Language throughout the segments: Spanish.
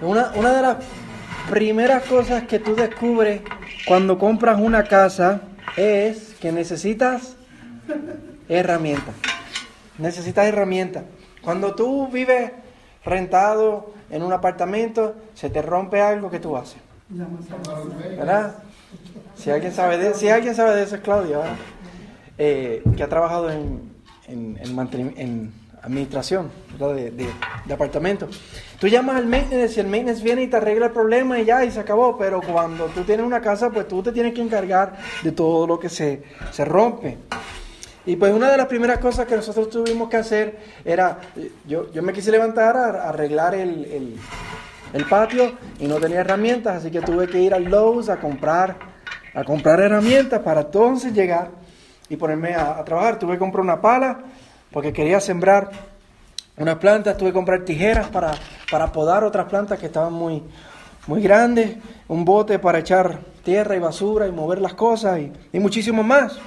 Una, una de las primeras cosas que tú descubres cuando compras una casa es que necesitas herramientas. Necesitas herramientas. Cuando tú vives rentado en un apartamento, se te rompe algo que tú haces. ¿Verdad? Si alguien sabe de, si alguien sabe de eso es Claudia, eh, que ha trabajado en, en, en, administración De, de, apartamentos. Tú llamas al maintenance y el maintenance viene y te arregla el problema y ya, y se acabó. Pero cuando tú tienes una casa, pues tú te tienes que encargar de todo lo que se, se rompe. Y pues una de las primeras cosas que nosotros tuvimos que hacer era, yo, yo me quise levantar a, arreglar el, el, patio y no tenía herramientas, así que tuve que ir al Lowe's a comprar, a comprar herramientas para entonces llegar y ponerme a, trabajar. Tuve que comprar una pala porque quería sembrar unas plantas, tuve que comprar tijeras para, para podar otras plantas que estaban muy, muy grandes, un bote para echar tierra y basura y mover las cosas y, y muchísimo más.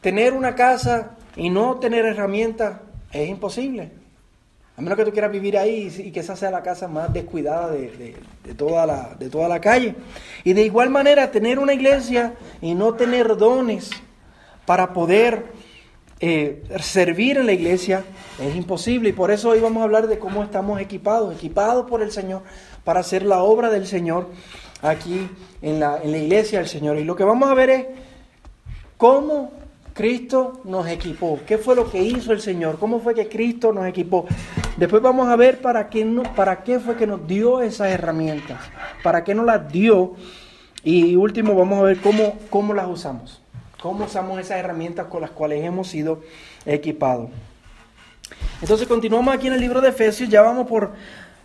Tener una casa y no tener herramientas es imposible. A menos que tú quieras vivir ahí y que esa sea la casa más descuidada de, toda la, de toda la calle. Y de igual manera, tener una iglesia y no tener dones para poder eh, servir en la iglesia es imposible. Y por eso hoy vamos a hablar de cómo estamos equipados, equipados por el Señor para hacer la obra del Señor aquí en la, en la iglesia del Señor. Y lo que vamos a ver es cómo Cristo nos equipó. ¿Qué fue lo que hizo el Señor? ¿Cómo fue que Cristo nos equipó? Después vamos a ver para qué, no, para qué fue que nos dio esas herramientas, para qué nos las dio. Y último, vamos a ver cómo, cómo las usamos, cómo usamos esas herramientas con las cuales hemos sido equipados. Entonces continuamos aquí en el libro de Efesios, ya vamos por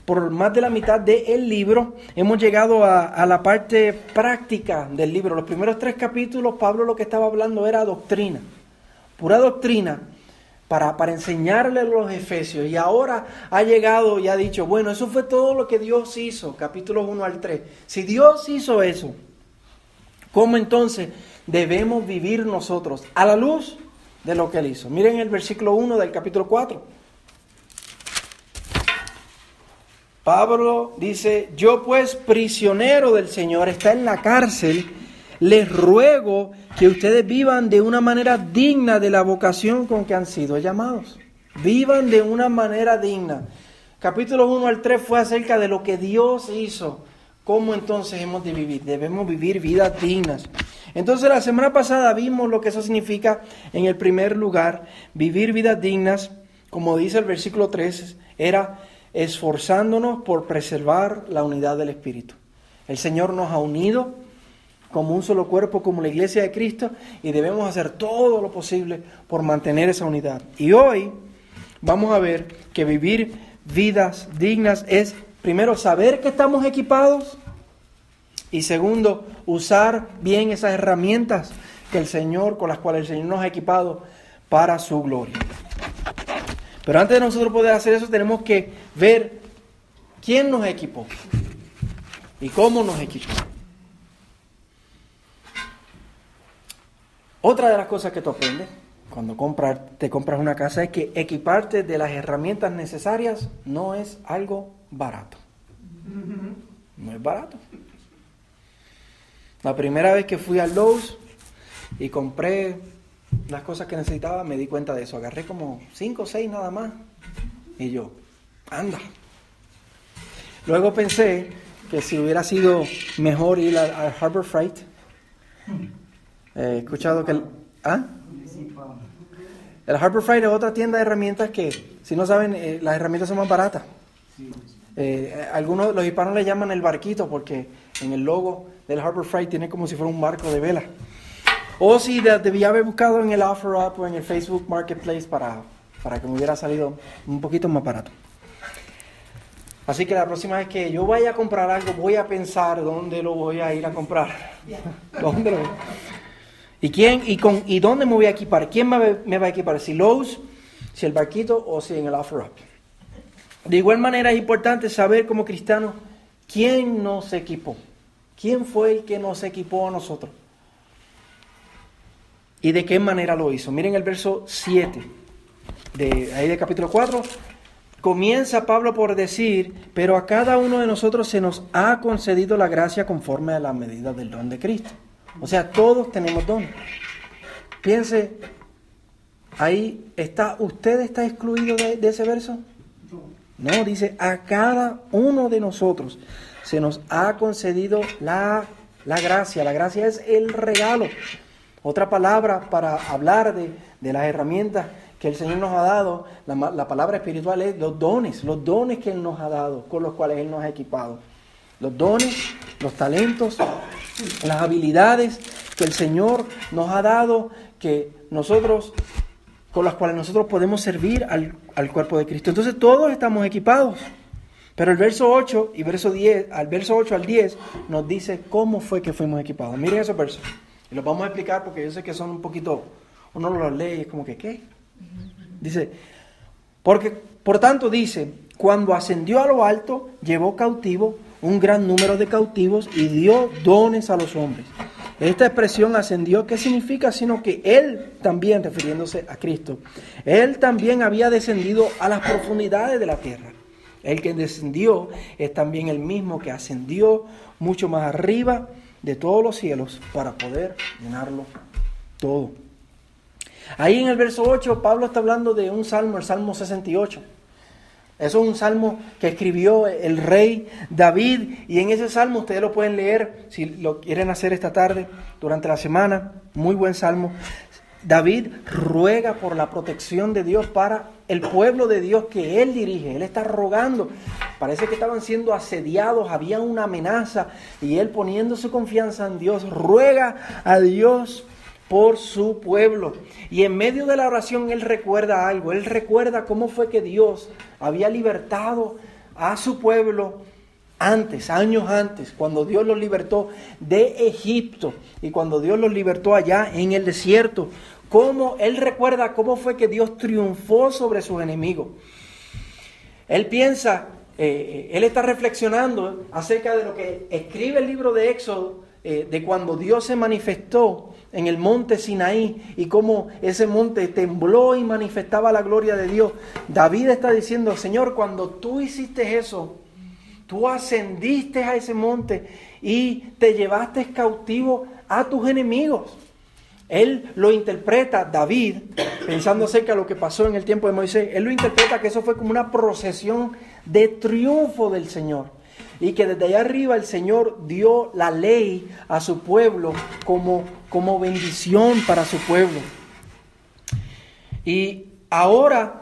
por más de la mitad del libro, hemos llegado a, la parte práctica del libro. Los primeros tres capítulos, Pablo lo que estaba hablando era doctrina, pura doctrina, para, para enseñarle los efesios. Y ahora ha llegado y ha dicho, bueno, eso fue todo lo que Dios hizo, capítulos 1 al 3. Si Dios hizo eso, ¿cómo entonces debemos vivir nosotros a la luz de lo que Él hizo? Miren el versículo 1 del capítulo 4. Pablo dice, yo pues prisionero del Señor, está en la cárcel, les ruego que ustedes vivan de una manera digna de la vocación con que han sido llamados. Vivan de una manera digna. Capítulo 1 al 3 fue acerca de lo que Dios hizo. ¿Cómo entonces hemos de vivir? Debemos vivir vidas dignas. Entonces la semana pasada vimos lo que eso significa en el primer lugar. Vivir vidas dignas, como dice el versículo 3, era esforzándonos por preservar la unidad del Espíritu. El Señor nos ha unido como un solo cuerpo, como la iglesia de Cristo, y debemos hacer todo lo posible por mantener esa unidad. Y hoy vamos a ver que vivir vidas dignas es, primero, saber que estamos equipados, y segundo, usar bien esas herramientas que el Señor, con las cuales el Señor nos ha equipado para su gloria. Pero antes de nosotros poder hacer eso, tenemos que ver quién nos equipó y cómo nos equipó. Otra de las cosas que tú aprendes cuando te compras una casa es que equiparte de las herramientas necesarias no es algo barato. No es barato. La primera vez que fui al Lowe's y compré las cosas que necesitaba, me di cuenta de eso. Agarré como cinco o seis nada más. Y yo, anda. Luego pensé que si hubiera sido mejor ir al, Harbor Freight. he escuchado que el... ¿Ah? El Harbor Freight es otra tienda de herramientas que, si no saben, eh, las herramientas son más baratas. Eh, algunos, los hispanos le llaman el barquito porque en el logo del Harbor Freight tiene como si fuera un barco de vela. O si debía haber buscado en el OfferUp o en el Facebook Marketplace para, para que me hubiera salido un poquito más barato. Así que la próxima vez que yo vaya a comprar algo, voy a pensar dónde lo voy a ir a comprar. ¿Dónde lo voy? ¿Y quién y con y dónde me voy a equipar? ¿Quién me, va a equipar? ¿Si Lowe's, si el barquito o si en el OfferUp? De igual manera es importante saber como cristianos quién nos equipó. ¿Quién fue el que nos equipó a nosotros? ¿Y de qué manera lo hizo? Miren el verso 7 de ahí del capítulo 4. comienza Pablo por decir, pero a cada uno de nosotros se nos ha concedido la gracia conforme a la medida del don de Cristo. O sea, todos tenemos don. Piense, ahí está, ¿usted está excluido de, de ese verso? No, dice, a cada uno de nosotros se nos ha concedido la, la gracia. La gracia es el regalo. Otra palabra para hablar de, de las herramientas que el Señor nos ha dado, la, la, palabra espiritual es los dones, los dones que Él nos ha dado, con los cuales Él nos ha equipado. Los dones, los talentos, las habilidades que el Señor nos ha dado, que nosotros, con las cuales nosotros podemos servir al, al cuerpo de Cristo. Entonces todos estamos equipados. Pero el verso 8 y verso 10, al verso 8 al 10 nos dice cómo fue que fuimos equipados. Miren esos versos. Y los vamos a explicar porque yo sé que son un poquito, uno los lee es como que, ¿qué? Dice, porque, por tanto dice, cuando ascendió a lo alto, llevó cautivo un gran número de cautivos y dio dones a los hombres. Esta expresión ascendió, ¿qué significa? Sino que Él también, refiriéndose a Cristo, Él también había descendido a las profundidades de la tierra. El que descendió es también el mismo que ascendió mucho más arriba de todos los cielos para poder llenarlo todo. Ahí en el verso 8 Pablo está hablando de un salmo, el Salmo 68. Eso es un salmo que escribió el rey David y en ese salmo ustedes lo pueden leer si lo quieren hacer esta tarde, durante la semana. Muy buen salmo. David ruega por la protección de Dios para el pueblo de Dios que él dirige. Él está rogando. Parece que estaban siendo asediados, había una amenaza y él poniendo su confianza en Dios, ruega a Dios por su pueblo. Y en medio de la oración él recuerda algo, él recuerda cómo fue que Dios había libertado a su pueblo antes, años antes, cuando Dios los libertó de Egipto y cuando Dios los libertó allá en el desierto. Cómo él recuerda cómo fue que Dios triunfó sobre sus enemigos. Él piensa, eh, él está reflexionando acerca de lo que escribe el libro de Éxodo, eh, de cuando Dios se manifestó en el monte Sinaí y cómo ese monte tembló y manifestaba la gloria de Dios. David está diciendo, Señor, cuando tú hiciste eso, tú ascendiste a ese monte y te llevaste cautivo a tus enemigos. Él lo interpreta, David, pensando acerca de lo que pasó en el tiempo de Moisés, él lo interpreta que eso fue como una procesión de triunfo del Señor y que desde allá arriba el Señor dio la ley a su pueblo como, como bendición para su pueblo. Y ahora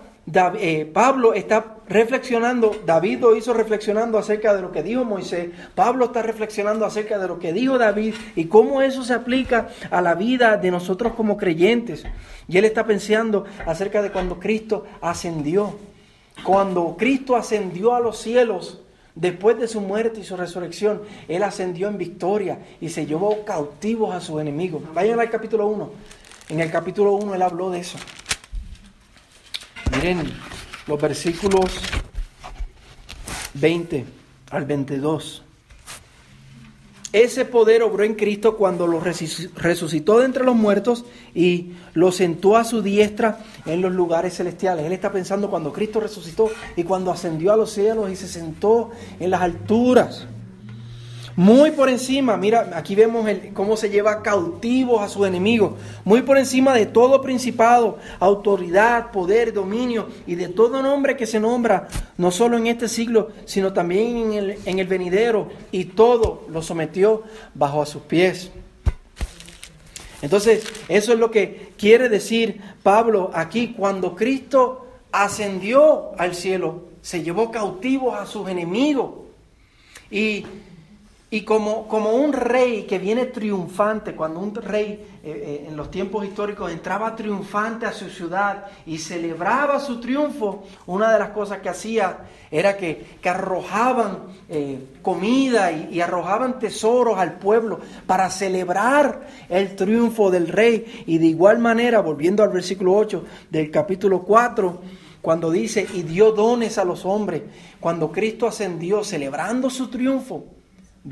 eh, Pablo está reflexionando, David lo hizo reflexionando acerca de lo que dijo Moisés, Pablo está reflexionando acerca de lo que dijo David y cómo eso se aplica a la vida de nosotros como creyentes. Y él está pensando acerca de cuando Cristo ascendió. Cuando Cristo ascendió a los cielos, Después de su muerte y su resurrección, Él ascendió en victoria y se llevó cautivos a sus enemigos. Vayan al capítulo 1. En el capítulo 1 Él habló de eso. Miren los versículos 20 al 22. Ese poder obró en Cristo cuando lo resucitó de entre los muertos y lo sentó a su diestra en los lugares celestiales. Él está pensando cuando Cristo resucitó y cuando ascendió a los cielos y se sentó en las alturas. Muy por encima, mira, aquí vemos el, cómo se lleva cautivos a sus enemigos. Muy por encima de todo principado, autoridad, poder, dominio y de todo nombre que se nombra, no solo en este siglo, sino también en el, en el venidero. Y todo lo sometió bajo a sus pies. Entonces, eso es lo que quiere decir Pablo aquí. Cuando Cristo ascendió al cielo, se llevó cautivos a sus enemigos. Y y como, como un rey que viene triunfante, cuando un rey eh, eh, en los tiempos históricos entraba triunfante a su ciudad y celebraba su triunfo, una de las cosas que hacía era que, que arrojaban eh, comida y, y arrojaban tesoros al pueblo para celebrar el triunfo del rey. Y de igual manera, volviendo al versículo 8 del capítulo 4, cuando dice, y dio dones a los hombres, cuando Cristo ascendió celebrando su triunfo,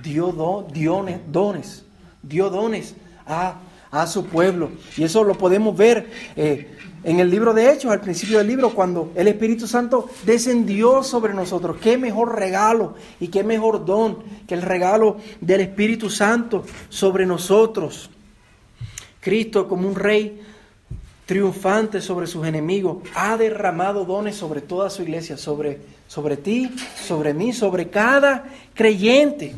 dio dones, dio dones a, a su pueblo. Y eso lo podemos ver eh, en el libro de Hechos, al principio del libro, cuando el Espíritu Santo descendió sobre nosotros. Qué mejor regalo y qué mejor don que el regalo del Espíritu Santo sobre nosotros. Cristo como un rey triunfante sobre sus enemigos, ha derramado dones sobre toda su iglesia, sobre, sobre ti, sobre mí, sobre cada creyente.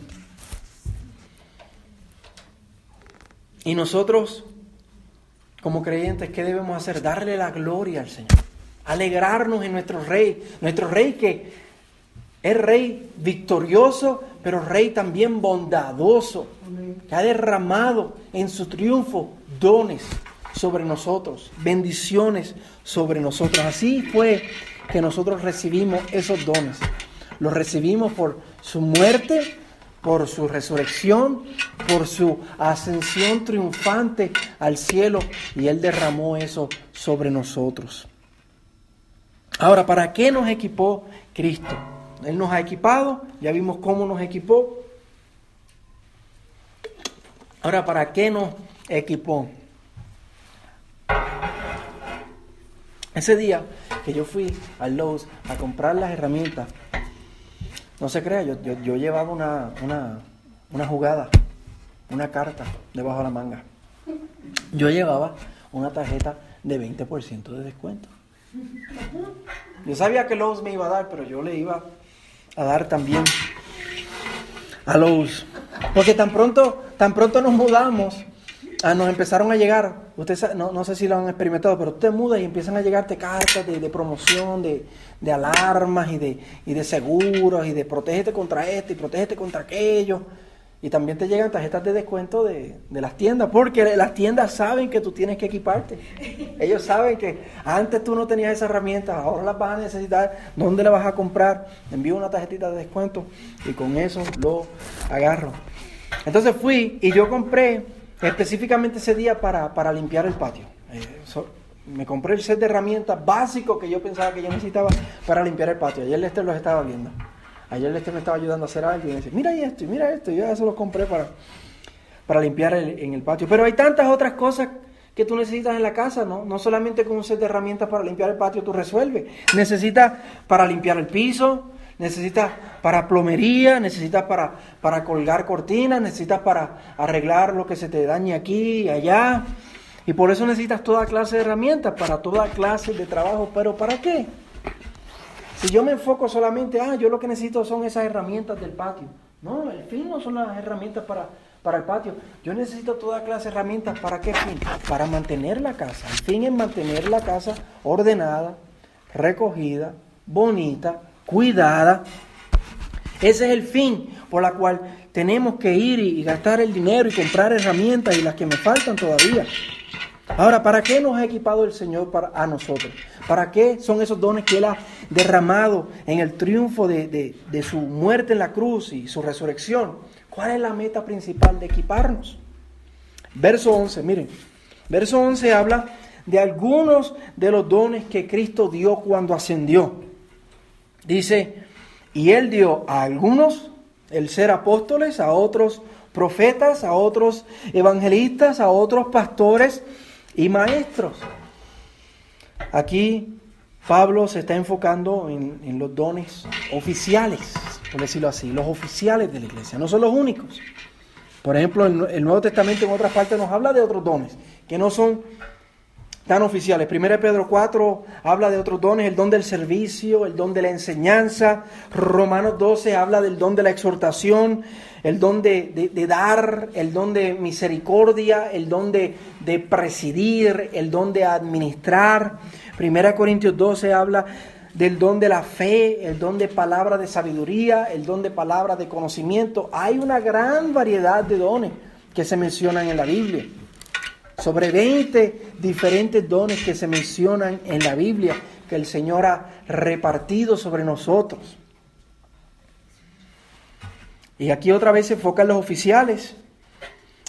Y nosotros, como creyentes, ¿qué debemos hacer? Darle la gloria al Señor, alegrarnos en nuestro rey, nuestro rey que es rey victorioso, pero rey también bondadoso, que ha derramado en su triunfo dones sobre nosotros, bendiciones sobre nosotros. Así fue que nosotros recibimos esos dones. Los recibimos por su muerte, por su resurrección, por su ascensión triunfante al cielo y Él derramó eso sobre nosotros. Ahora, ¿para qué nos equipó Cristo? Él nos ha equipado, ya vimos cómo nos equipó. Ahora, ¿para qué nos equipó? Ese día que yo fui al Lowe's a comprar las herramientas, no se crea, yo, yo, llevaba una, una, jugada, una carta debajo de la manga. Yo llevaba una tarjeta de 20% de descuento. Yo sabía que Lowe's me iba a dar, pero yo le iba a dar también a Lowe's. Porque tan pronto, tan pronto nos mudamos, Ah, nos empezaron a llegar, usted no, no, sé si lo han experimentado, pero usted muda y empiezan a llegarte cartas de, promoción, de, alarmas y de, y de seguros y de protégete contra esto y protégete contra aquello. Y también te llegan tarjetas de descuento de, las tiendas, porque las tiendas saben que tú tienes que equiparte. Ellos saben que antes tú no tenías esas herramientas, ahora las vas a necesitar. ¿Dónde las vas a comprar? Envío una tarjetita de descuento y con eso lo agarro. Entonces fui y yo compré específicamente ese día para, limpiar el patio. Eh, me compré el set de herramientas básico que yo pensaba que yo necesitaba para limpiar el patio. Ayer Lester los estaba viendo. Ayer Lester me estaba ayudando a hacer algo y me dice, mira esto, y mira esto. Yo ya se los compré para, para limpiar en el patio. Pero hay tantas otras cosas que tú necesitas en la casa, ¿no? No solamente con un set de herramientas para limpiar el patio tú resuelves. Necesitas para limpiar el piso, necesitas para plomería, necesitas para, para colgar cortinas, necesitas para arreglar lo que se te dañe aquí y allá. Y por eso necesitas toda clase de herramientas, para toda clase de trabajo. ¿Pero para qué? Si yo me enfoco solamente, ah, yo lo que necesito son esas herramientas del patio. No, el fin no son las herramientas para, para el patio. Yo necesito toda clase de herramientas. ¿Para qué fin? Para mantener la casa. El fin es mantener la casa ordenada, recogida, bonita, cuidada. Ese es el fin por la cual tenemos que ir y gastar el dinero y comprar herramientas y las que me faltan todavía. Ahora, ¿para qué nos ha equipado el Señor para, a nosotros? ¿Para qué son esos dones que Él ha derramado en el triunfo de, de su muerte en la cruz y su resurrección? ¿Cuál es la meta principal de equiparnos? Verso 11, miren, verso 11 habla de algunos de los dones que Cristo dio cuando ascendió. Dice, y él dio a algunos el ser apóstoles, a otros profetas, a otros evangelistas, a otros pastores y maestros. Aquí Pablo se está enfocando en, los dones oficiales, por decirlo así, los oficiales de la iglesia, no son los únicos. Por ejemplo, el Nuevo Testamento en otras partes nos habla de otros dones, que no son tan oficiales. 1 Pedro 4 habla de otros dones, el don del servicio, el don de la enseñanza. Romanos 12 habla del don de la exhortación, el don de, dar, el don de misericordia, el don de, de presidir, el don de administrar. 1 Corintios 12 habla del don de la fe, el don de palabra de sabiduría, el don de palabra de conocimiento. Hay una gran variedad de dones que se mencionan en la Biblia sobre 20 diferentes dones que se mencionan en la Biblia que el Señor ha repartido sobre nosotros. Y aquí otra vez se enfocan los oficiales.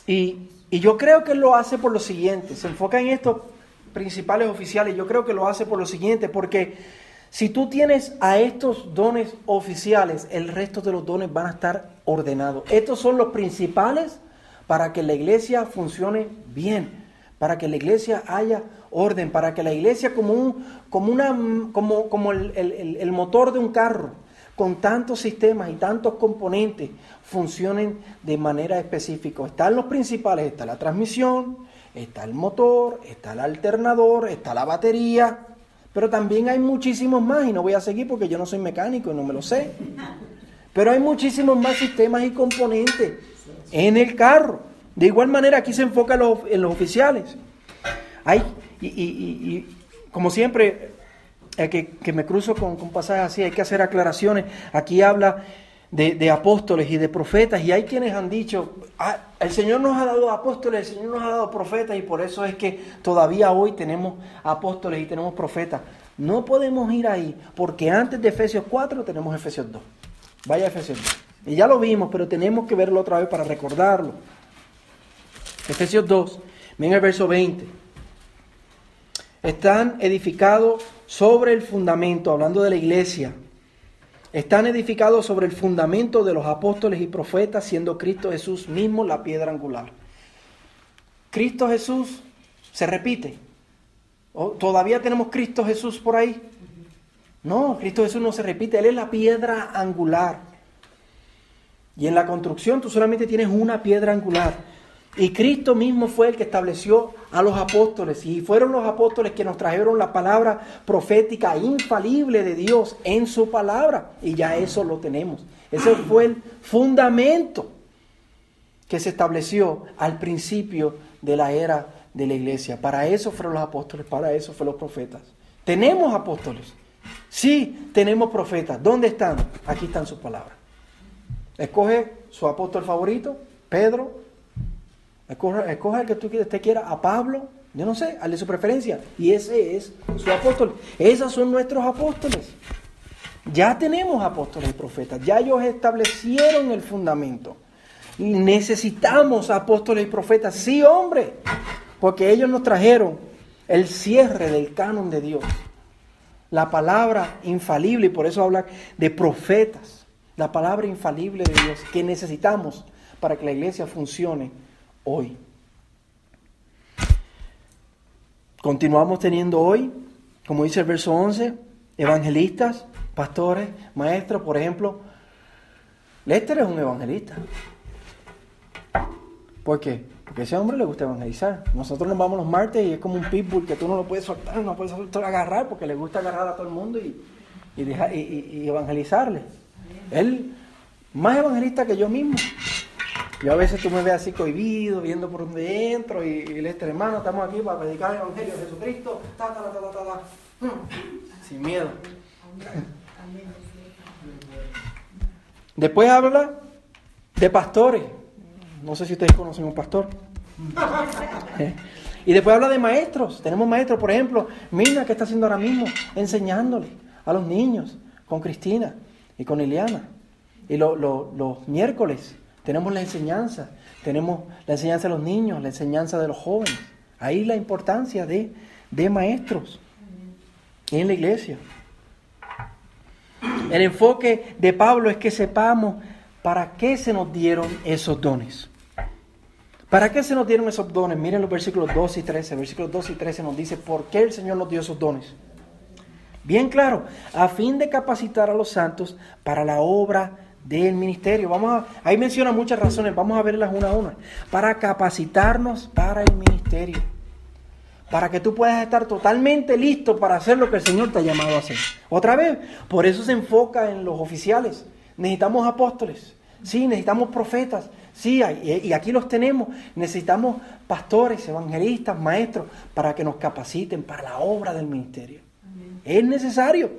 Y, y yo creo que lo hace por lo siguiente, se enfoca en estos principales oficiales, yo creo que lo hace por lo siguiente, porque si tú tienes a estos dones oficiales, el resto de los dones van a estar ordenados. Estos son los principales para que la iglesia funcione bien, para que la iglesia haya orden, para que la iglesia como, un, como, una, como, como el, el motor de un carro, con tantos sistemas y tantos componentes, funcionen de manera específica. Están los principales, está la transmisión, está el motor, está el alternador, está la batería, pero también hay muchísimos más y no voy a seguir porque yo no soy mecánico y no me lo sé. Pero hay muchísimos más sistemas y componentes en el carro. De igual manera aquí se enfoca en los, oficiales. Hay, y, como siempre, eh, que, me cruzo con, con pasajes así, hay que hacer aclaraciones. Aquí habla de, apóstoles y de profetas, y hay quienes han dicho, ah, el Señor nos ha dado apóstoles, el Señor nos ha dado profetas, y por eso es que todavía hoy tenemos apóstoles y tenemos profetas. No podemos ir ahí, porque antes de Efesios 4 tenemos Efesios 2. Vaya Efesios 2. Y ya lo vimos, pero tenemos que verlo otra vez para recordarlo. Efesios 2, miren el verso 20. Están edificados sobre el fundamento, hablando de la iglesia, están edificados sobre el fundamento de los apóstoles y profetas, siendo Cristo Jesús mismo la piedra angular. Cristo Jesús se repite. ¿Todavía tenemos Cristo Jesús por ahí? No, Cristo Jesús no se repite, Él es la piedra angular. Y en la construcción tú solamente tienes una piedra angular. Y Cristo mismo fue el que estableció a los apóstoles. Y fueron los apóstoles que nos trajeron la palabra profética infalible de Dios en su palabra. Y ya eso lo tenemos. Ese fue el fundamento que se estableció al principio de la era de la iglesia. Para eso fueron los apóstoles, para eso fueron los profetas. Tenemos apóstoles. Sí, tenemos profetas. ¿Dónde están? Aquí están sus palabras. Escoge su apóstol favorito, Pedro, Escoja, el que tú usted quiera, a Pablo, yo no sé, de su preferencia. Y ese es su apóstol. Esos son nuestros apóstoles. Ya tenemos apóstoles y profetas, ya ellos establecieron el fundamento. Necesitamos apóstoles y profetas, sí hombre, porque ellos nos trajeron el cierre del canon de Dios. La palabra infalible, y por eso habla de profetas, la palabra infalible de Dios que necesitamos para que la iglesia funcione hoy. Continuamos teniendo hoy, como dice el verso 11, evangelistas, pastores, maestros, por ejemplo. Lester es un evangelista. ¿Por qué? Porque ese hombre le gusta evangelizar. Nosotros nos vamos los martes y es como un pitbull que tú no lo puedes soltar, no puedes soltar, agarrar porque le gusta agarrar a todo el mundo y, y evangelizarle. Él, más evangelista que yo mismo. Yo a veces tú me ves así cohibido, viendo por donde entro, y, y este hermano, estamos aquí para predicar el Evangelio de Jesucristo, ta, ta, ta, ta, ta, mm, sin miedo. Después habla de pastores. No sé si ustedes conocen un pastor. ¿Eh? Y después habla de maestros. Tenemos maestros, por ejemplo, Mina, que está haciendo ahora mismo, enseñándole a los niños con Cristina y con Iliana. Y los miércoles tenemos la enseñanza, tenemos la enseñanza de los niños, la enseñanza de los jóvenes. Ahí la importancia de, de maestros en la iglesia. El enfoque de Pablo es que sepamos para qué se nos dieron esos dones. ¿Para qué se nos dieron esos dones? Miren los versículos 12 y 13. Versículos 12 y 13 nos dice por qué el Señor nos dio esos dones. Bien claro, a fin de capacitar a los santos para la obra del ministerio. Vamos a, ahí menciona muchas razones, vamos a verlas una a una. Para capacitarnos para el ministerio. Para que tú puedas estar totalmente listo para hacer lo que el Señor te ha llamado a hacer. Otra vez, por eso se enfoca en los oficiales. Necesitamos apóstoles, sí, necesitamos profetas, sí, y aquí los tenemos. Necesitamos pastores, evangelistas, maestros, para que nos capaciten para la obra del ministerio. Es necesario.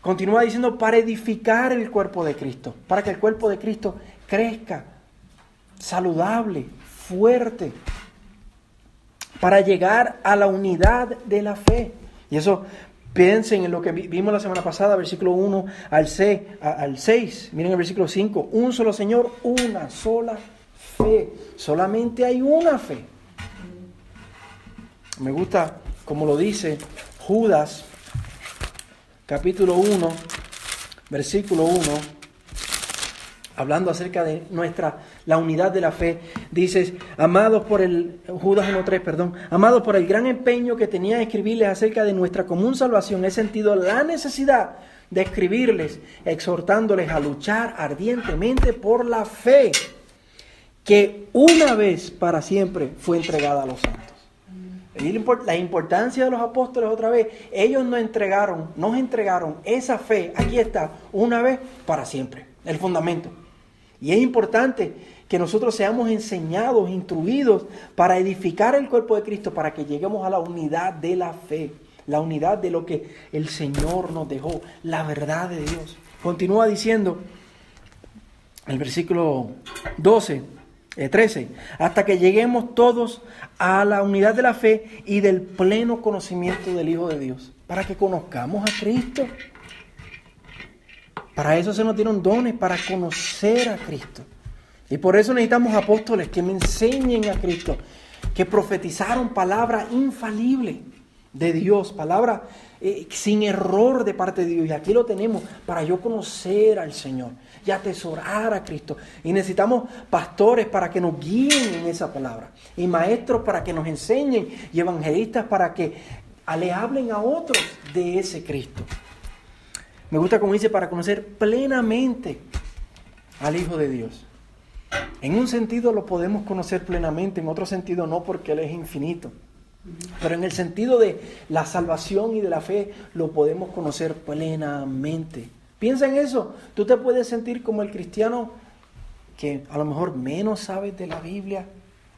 Continúa diciendo para edificar el cuerpo de Cristo, para que el cuerpo de Cristo crezca saludable, fuerte, para llegar a la unidad de la fe. Y eso piensen en lo que vimos la semana pasada, versículo 1 al 6, al 6. Miren el versículo 5, un solo Señor, una sola fe. Solamente hay una fe. Me gusta como lo dice Judas capítulo 1, versículo 1 hablando acerca de nuestra la unidad de la fe, dices, amados por el Judas 1:3, perdón, amados por el gran empeño que tenía de escribirles acerca de nuestra común salvación, he sentido la necesidad de escribirles, exhortándoles a luchar ardientemente por la fe que una vez para siempre fue entregada a los santos. La importancia de los apóstoles otra vez, ellos nos entregaron, nos entregaron esa fe, aquí está, una vez para siempre, el fundamento. Y es importante que nosotros seamos enseñados, instruidos para edificar el cuerpo de Cristo, para que lleguemos a la unidad de la fe, la unidad de lo que el Señor nos dejó, la verdad de Dios. Continúa diciendo el versículo 12. 13, eh, hasta que lleguemos todos a la unidad de la fe y del pleno conocimiento del Hijo de Dios, para que conozcamos a Cristo. Para eso se nos dieron dones, para conocer a Cristo. Y por eso necesitamos apóstoles que me enseñen a Cristo, que profetizaron palabra infalible de Dios, palabra eh, sin error de parte de Dios. Y aquí lo tenemos para yo conocer al Señor y atesorar a Cristo. Y necesitamos pastores para que nos guíen en esa palabra. Y maestros para que nos enseñen. Y evangelistas para que le hablen a otros de ese Cristo. Me gusta como dice, para conocer plenamente al Hijo de Dios. En un sentido lo podemos conocer plenamente, en otro sentido no, porque Él es infinito. Pero en el sentido de la salvación y de la fe lo podemos conocer plenamente. Piensa en eso. Tú te puedes sentir como el cristiano que a lo mejor menos sabes de la Biblia.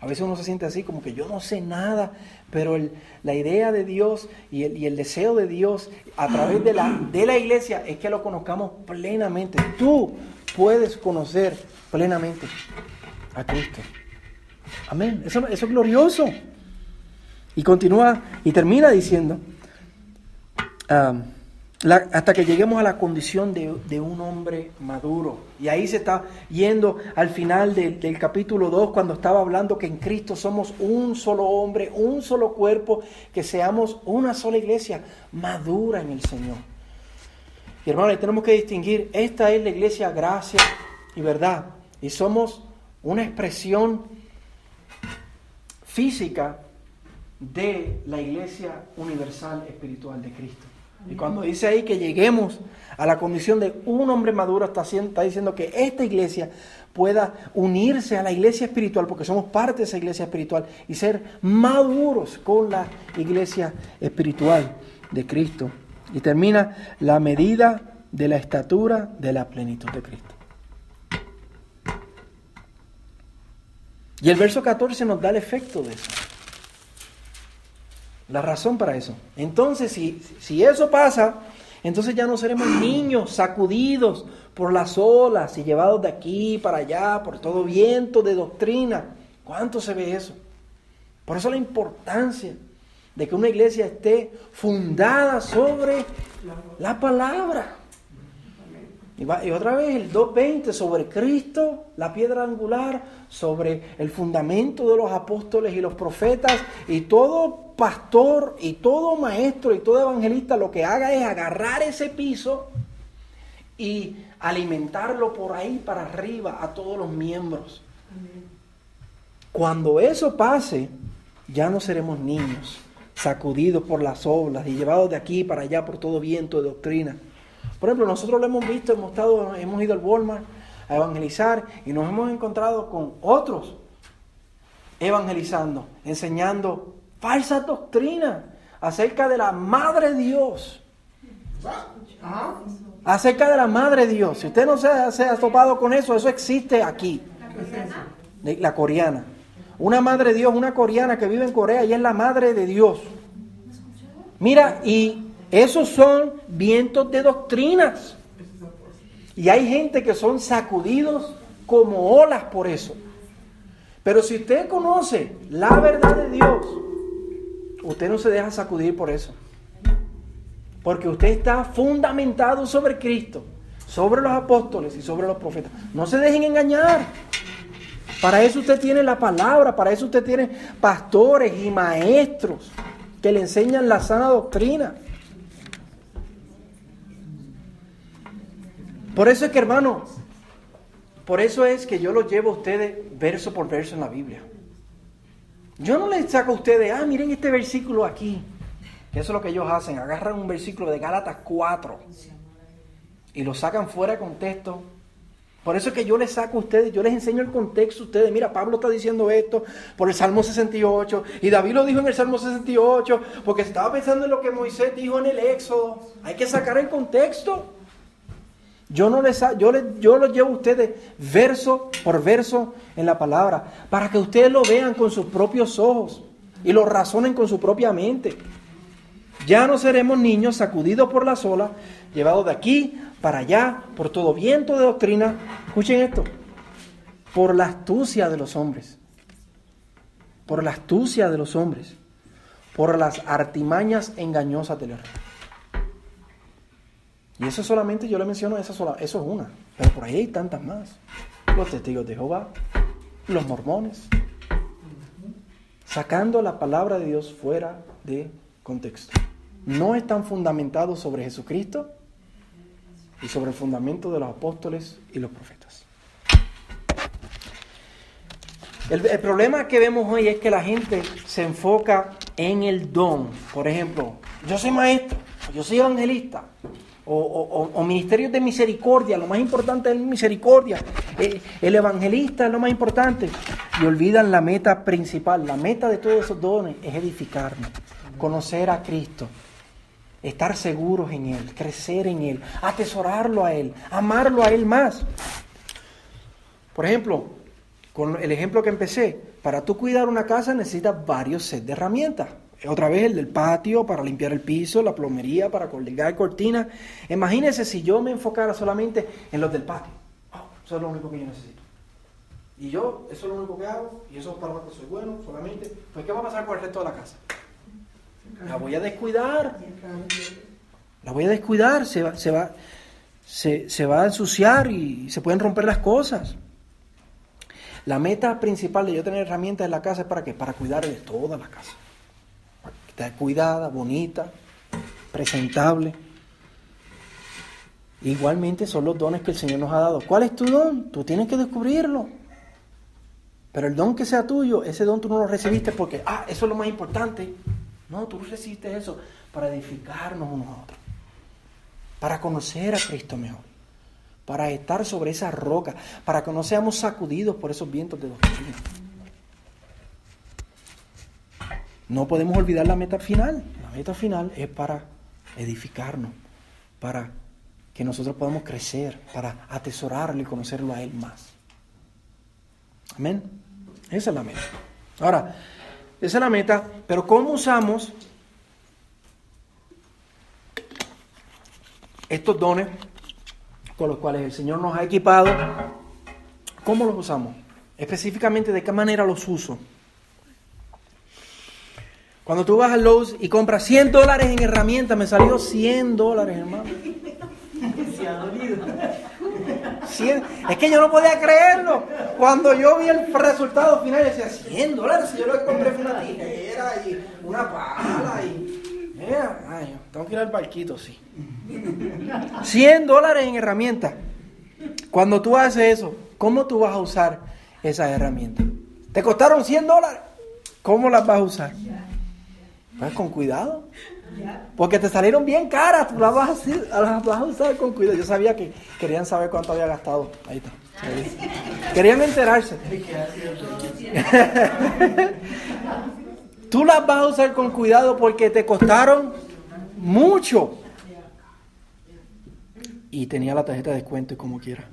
A veces uno se siente así, como que yo no sé nada, pero la idea de Dios y el, deseo de Dios a través de la, iglesia es que lo conozcamos plenamente. Tú puedes conocer plenamente a Cristo. Amén. Eso es glorioso. Y continúa y termina diciendo, ah, hasta que lleguemos a la condición de, un hombre maduro. Y ahí se está yendo al final del capítulo 2, cuando estaba hablando que en Cristo somos un solo hombre, un solo cuerpo, que seamos una sola iglesia madura en el Señor. Y hermanos, tenemos que distinguir, esta es la iglesia gracia y verdad. Y somos una expresión física de la iglesia universal espiritual de Cristo. Y cuando dice ahí que lleguemos a la condición de un hombre maduro, está, está diciendo que esta iglesia pueda unirse a la iglesia espiritual, porque somos parte de esa iglesia espiritual, y ser maduros con la iglesia espiritual de Cristo. Y termina la medida de la estatura de la plenitud de Cristo. Y el verso 14 nos da el efecto de eso. La razón para eso. Entonces, si, si eso pasa, entonces ya no seremos niños sacudidos por las olas y llevados de aquí para allá por todo viento de doctrina. ¿Cuánto se ve eso? Por eso la importancia de que una iglesia esté fundada sobre la palabra. Y, otra vez el 2.20 sobre Cristo, la piedra angular, sobre el fundamento de los apóstoles y los profetas, y todo pastor y todo maestro y todo evangelista lo que haga es agarrar ese piso y alimentarlo por ahí para arriba a todos los miembros. Cuando eso pase, ya no seremos niños, sacudidos por las obras y llevados de aquí para allá por todo viento de doctrina por ejemplo, nosotros lo hemos visto, hemos, estado, hemos ido al Walmart a evangelizar y nos hemos encontrado con otros evangelizando, enseñando falsas doctrinas acerca de la Madre Dios. Acerca de la Madre Dios. Si usted no se, ha topado con eso, eso existe aquí. La coreana. Una Madre Dios, una coreana que vive en Corea y es la Madre de Dios. Mira, y esos son vientos de doctrinas. Y hay gente que son sacudidos como olas por eso. Pero si usted conoce la verdad de Dios, usted no se deja sacudir por eso. Porque usted está fundamentado sobre Cristo, sobre los apóstoles y sobre los profetas. No se dejen engañar. Para eso usted tiene la palabra, para eso usted tiene pastores y maestros que le enseñan la sana doctrina. Por eso es que, hermano, Por eso es que yo los llevo a ustedes verso por verso en la Biblia. Yo no les saco a ustedes, ah, miren este versículo aquí. Eso es lo que ellos hacen. Agarran un versículo de Gálatas 4 y lo sacan fuera de contexto. Por eso es que yo les saco a ustedes, yo les enseño el contexto a ustedes. Mira, Pablo está diciendo esto por el Salmo 68. Y David lo dijo en el Salmo 68 porque estaba pensando en lo que Moisés dijo en el Éxodo. Hay que sacar el contexto. Yo, no les, yo, les, yo los llevo a ustedes verso por verso en la palabra para que ustedes lo vean con sus propios ojos y lo razonen con su propia mente. Ya no seremos niños sacudidos por las olas, llevados de aquí para allá por todo viento de doctrina. Escuchen esto, por la astucia de los hombres, por la astucia de los hombres, por las artimañas engañosas del error. Y eso solamente yo le menciono, esa sola, eso es una, pero por ahí hay tantas más. Los testigos de Jehová, los mormones, sacando la palabra de Dios fuera de contexto no están fundamentados sobre Jesucristo y sobre el fundamento de los apóstoles y los profetas. El, problema que vemos hoy es que la gente se enfoca en el don. Por ejemplo, yo soy maestro, yo soy evangelista, o, ministerios de misericordia, lo más importante es misericordia. Eh, el evangelista es lo más importante. Y olvidan la meta principal. La meta de todos esos dones es edificarnos, conocer a Cristo, estar seguros en Él, crecer en Él, atesorarlo a Él, amarlo a Él más. Por ejemplo, con el ejemplo que empecé, para tú cuidar una casa necesitas varios sets de herramientas. Otra vez el del patio para limpiar el piso, la plomería para colgar cortinas. Imagínense si yo me enfocara solamente en los del patio. Oh, eso es lo único que yo necesito. Y yo, eso es lo único que hago, y eso es para lo que soy bueno solamente. Pues, ¿qué va a pasar con el resto de la casa? La voy a descuidar. La voy a descuidar, se va, se va, se, va a ensuciar y se pueden romper las cosas. La meta principal de yo tener herramientas en la casa es para qué? Para cuidar de toda la casa. Cuidada, bonita, presentable. Igualmente son los dones que el Señor nos ha dado. ¿Cuál es tu don? Tú tienes que descubrirlo. Pero el don que sea tuyo, ese don tú no lo recibiste porque, ah, eso es lo más importante. No, tú recibiste eso para edificarnos unos a otros, para conocer a Cristo mejor, para estar sobre esa roca, para que no seamos sacudidos por esos vientos de doctrina. No podemos olvidar la meta final. La meta final es para edificarnos, para que nosotros podamos crecer, para atesorarlo y conocerlo a Él más. Amén. Esa es la meta. Ahora, esa es la meta, pero ¿cómo usamos estos dones con los cuales el Señor nos ha equipado? ¿Cómo los usamos? Específicamente, ¿de qué manera los uso? Cuando tú vas al Lowe's y compras 100 dólares en herramientas, me salió 100 dólares, hermano. Es que yo no podía creerlo. Cuando yo vi el resultado final, decía 100 dólares. Yo lo compré fue una tijera y una pala y. Mira, ay, tengo que ir al barquito, sí. 100 dólares en herramientas. Cuando tú haces eso, ¿cómo tú vas a usar esas herramientas? ¿Te costaron 100 dólares? ¿Cómo las vas a usar? Pues con cuidado. Porque te salieron bien caras, tú las vas, a, usar con cuidado. Yo sabía que querían saber cuánto había gastado. Ahí está. Querían enterarse. tú las vas a usar con cuidado porque te costaron mucho. Y tenía la tarjeta de descuento y como quiera.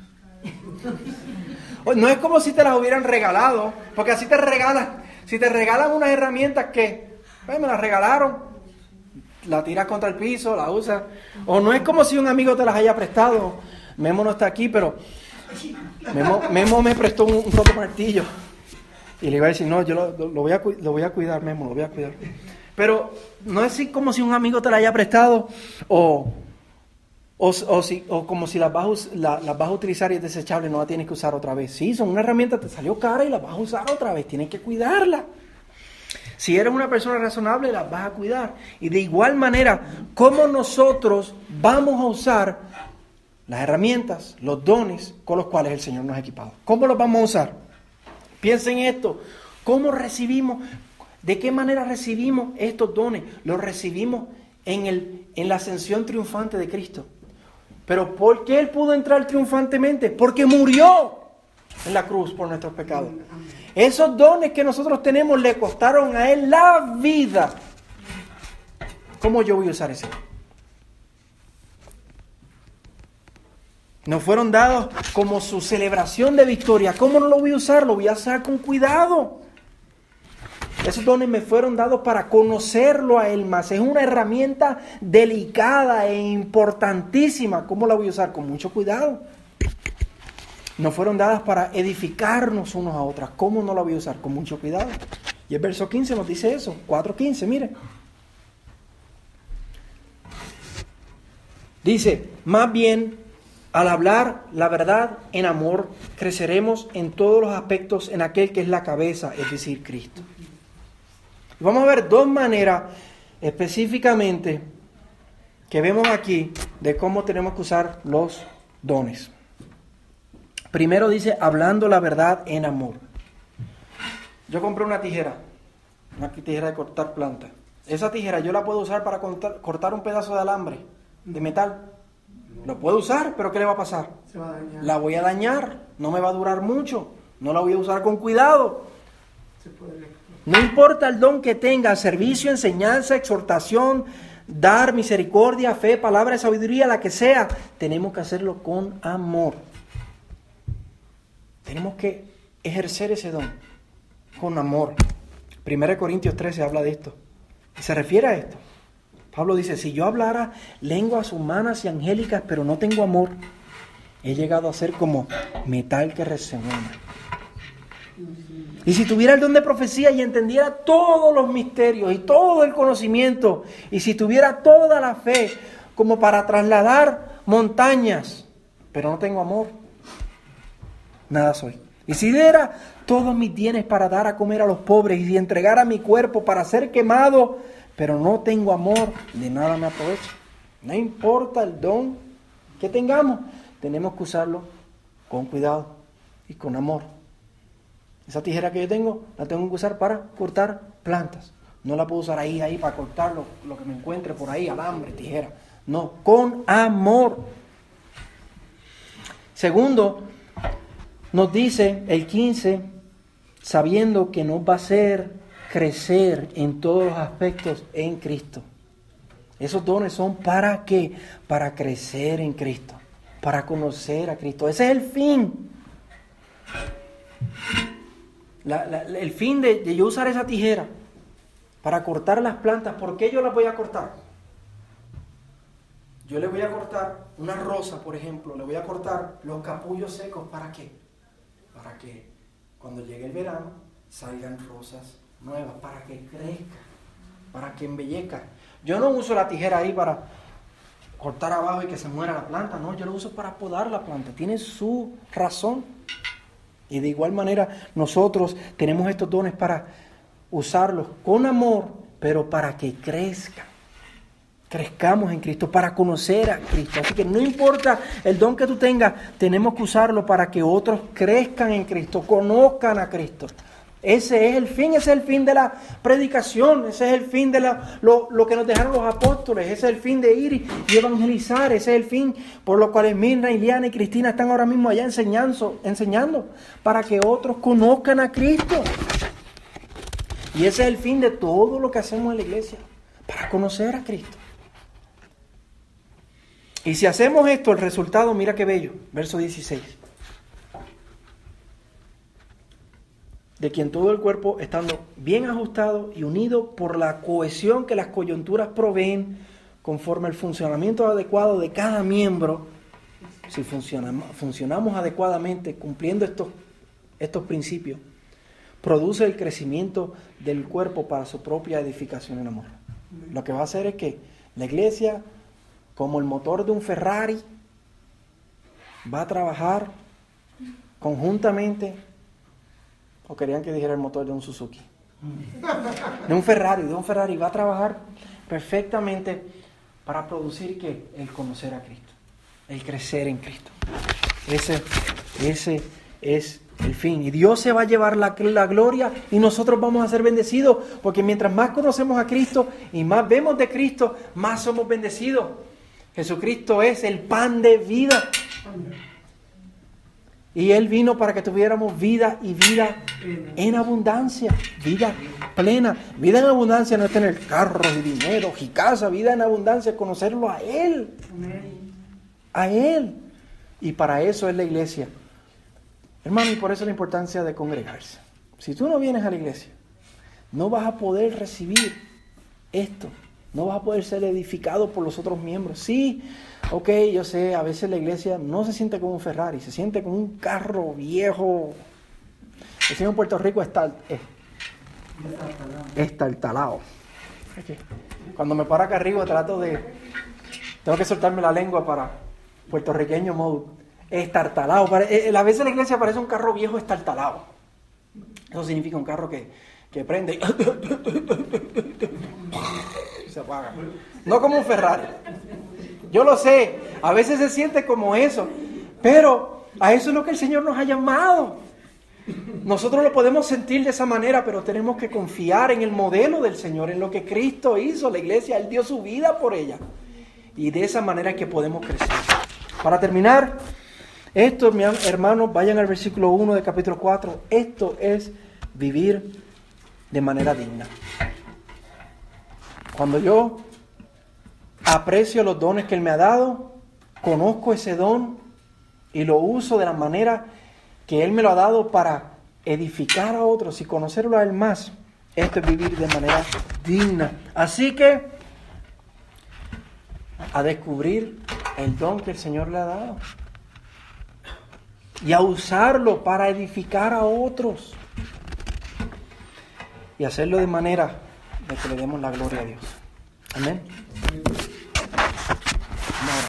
No es como si te las hubieran regalado, porque así te regalan. Si te regalan unas herramientas que, pues, me las regalaron, la tiras contra el piso, la usas. O no es como si un amigo te las haya prestado. Memo no está aquí, pero Memo, me prestó un, un martillo. Y le iba a decir, no, yo lo, voy, a, lo voy a cuidar, Memo, lo voy a cuidar. Pero no es como si un amigo te la haya prestado o, o, si, o como si las vas, la, las vas a utilizar y es desechable, no la tienes que usar otra vez. Sí, son una herramienta, te salió cara y la vas a usar otra vez, tienes que cuidarla. Si eres una persona razonable, las vas a cuidar. Y de igual manera, ¿cómo nosotros vamos a usar las herramientas, los dones con los cuales el Señor nos ha equipado. ¿Cómo los vamos a usar? Piensen en esto. ¿Cómo recibimos? ¿De qué manera recibimos estos dones? Los recibimos en, el, en la ascensión triunfante de Cristo. Pero ¿por qué Él pudo entrar triunfantemente? Porque murió en la cruz por nuestros pecados. Esos dones que nosotros tenemos le costaron a Él la vida. ¿Cómo yo voy a usar ese? Nos fueron dados como su celebración de victoria. ¿Cómo no lo voy a usar? Lo voy a usar con cuidado. Esos dones me fueron dados para conocerlo a Él más. Es una herramienta delicada e importantísima. ¿Cómo la voy a usar? Con mucho cuidado. Nos fueron dadas para edificarnos unos a otras. ¿Cómo no la voy a usar? Con mucho cuidado. Y el verso 15 nos dice eso. 4.15, mire. Dice, más bien al hablar la verdad en amor, creceremos en todos los aspectos en aquel que es la cabeza, es decir, Cristo. Vamos a ver dos maneras específicamente que vemos aquí de cómo tenemos que usar los dones. Primero dice, hablando la verdad en amor. Yo compré una tijera, una tijera de cortar plantas. Esa tijera yo la puedo usar para cortar un pedazo de alambre, de metal. Lo puedo usar, pero ¿qué le va a pasar? La voy a dañar, no me va a durar mucho, no la voy a usar con cuidado. No importa el don que tenga, servicio, enseñanza, exhortación, dar misericordia, fe, palabra de sabiduría, la que sea, tenemos que hacerlo con amor. Tenemos que ejercer ese don con amor. 1 Corintios 13 habla de esto. Y se refiere a esto. Pablo dice, si yo hablara lenguas humanas y angélicas, pero no tengo amor, he llegado a ser como metal que resuena. Y si tuviera el don de profecía y entendiera todos los misterios y todo el conocimiento, y si tuviera toda la fe como para trasladar montañas, pero no tengo amor, nada soy. Y si diera todos mis bienes para dar a comer a los pobres y si entregara mi cuerpo para ser quemado, pero no tengo amor, de nada me aprovecha. No importa el don que tengamos, tenemos que usarlo con cuidado y con amor. Esa tijera que yo tengo, la tengo que usar para cortar plantas. No la puedo usar ahí, ahí, para cortar lo, lo que me encuentre por ahí, alambre, tijera. No, con amor. Segundo, nos dice el 15, sabiendo que no va a ser crecer en todos los aspectos en Cristo. Esos dones son para qué? Para crecer en Cristo, para conocer a Cristo. Ese es el fin. el fin de, de, yo usar esa tijera para cortar las plantas, ¿por qué yo las voy a cortar? Yo le voy a cortar una rosa, por ejemplo, le voy a cortar los capullos secos, ¿para qué? Para que cuando llegue el verano salgan rosas nuevas, para que crezca, para que embellezca. Yo no uso la tijera ahí para cortar abajo y que se muera la planta, no, yo lo uso para podar la planta, tiene su razón. Y de igual manera nosotros tenemos estos dones para usarlos con amor, pero para que crezca. Crezcamos en Cristo, para conocer a Cristo. Así que no importa el don que tú tengas, tenemos que usarlo para que otros crezcan en Cristo, conozcan a Cristo. Ese es el fin, ese es el fin de la predicación, ese es el fin de lo, que nos dejaron los apóstoles, ese es el fin de ir y evangelizar, ese es el fin por lo cual Mirna, Iliana y Cristina están ahora mismo allá enseñando, enseñando para que otros conozcan a Cristo. Y ese es el fin de todo lo que hacemos en la iglesia, para conocer a Cristo. Y si hacemos esto, el resultado, mira qué bello, verso 16. de quien todo el cuerpo estando bien ajustado y unido por la cohesión que las coyunturas proveen conforme al funcionamiento adecuado de cada miembro, si funcionamos, funcionamos adecuadamente cumpliendo estos, estos principios, produce el crecimiento del cuerpo para su propia edificación en amor. Lo que va a hacer es que la iglesia, como el motor de un Ferrari, va a trabajar conjuntamente ¿O querían que dijera el motor de un Suzuki? De un Ferrari, de un Ferrari. Va a trabajar perfectamente para producir que el conocer a Cristo. el crecer en Cristo. Ese, ese es el fin. Y Dios se va a llevar la, la, gloria y nosotros vamos a ser bendecidos, porque mientras más conocemos a Cristo y más vemos de Cristo, más somos bendecidos. Jesucristo es el pan de vida. Y Él vino para que tuviéramos vida y vida en abundancia, vida plena. Vida en abundancia no es tener carros y dinero y casa, vida en abundancia es conocerlo a Él. A Él. Y para eso es la iglesia. Hermano, y por eso la importancia de congregarse. Si tú no vienes a la iglesia, no vas a poder recibir esto. No vas a poder ser edificado por los otros miembros. Sí, ok, yo sé, a veces la iglesia no se siente como un Ferrari, se siente como un carro viejo. El en Puerto Rico está estartalado. Cuando me paro acá arriba trato de... Tengo que soltarme la lengua para puertorriqueño modo. Estartalado. Eh, a veces la iglesia parece un carro viejo estartalado. Eso significa un carro que, que prende y se apaga. No como un Ferrari. Yo lo sé, a veces se siente como eso, pero a eso es lo que el Señor nos ha llamado. Nosotros lo podemos sentir de esa manera, pero tenemos que confiar en el modelo del Señor, en lo que Cristo hizo, la iglesia, Él dio su vida por ella. Y de esa manera es que podemos crecer. Para terminar, esto, mi hermanos, vayan al versículo 1 del capítulo 4. Esto es vivir de manera digna. Cuando yo aprecio los dones que Él me ha dado, conozco ese don y lo uso de la manera que Él me lo ha dado para edificar a otros y conocerlo a Él más. Esto es vivir de manera digna. Así que a descubrir el don que el Señor le ha dado y a usarlo para edificar a otros y hacerlo de manera de que le demos la gloria a Dios. Amén.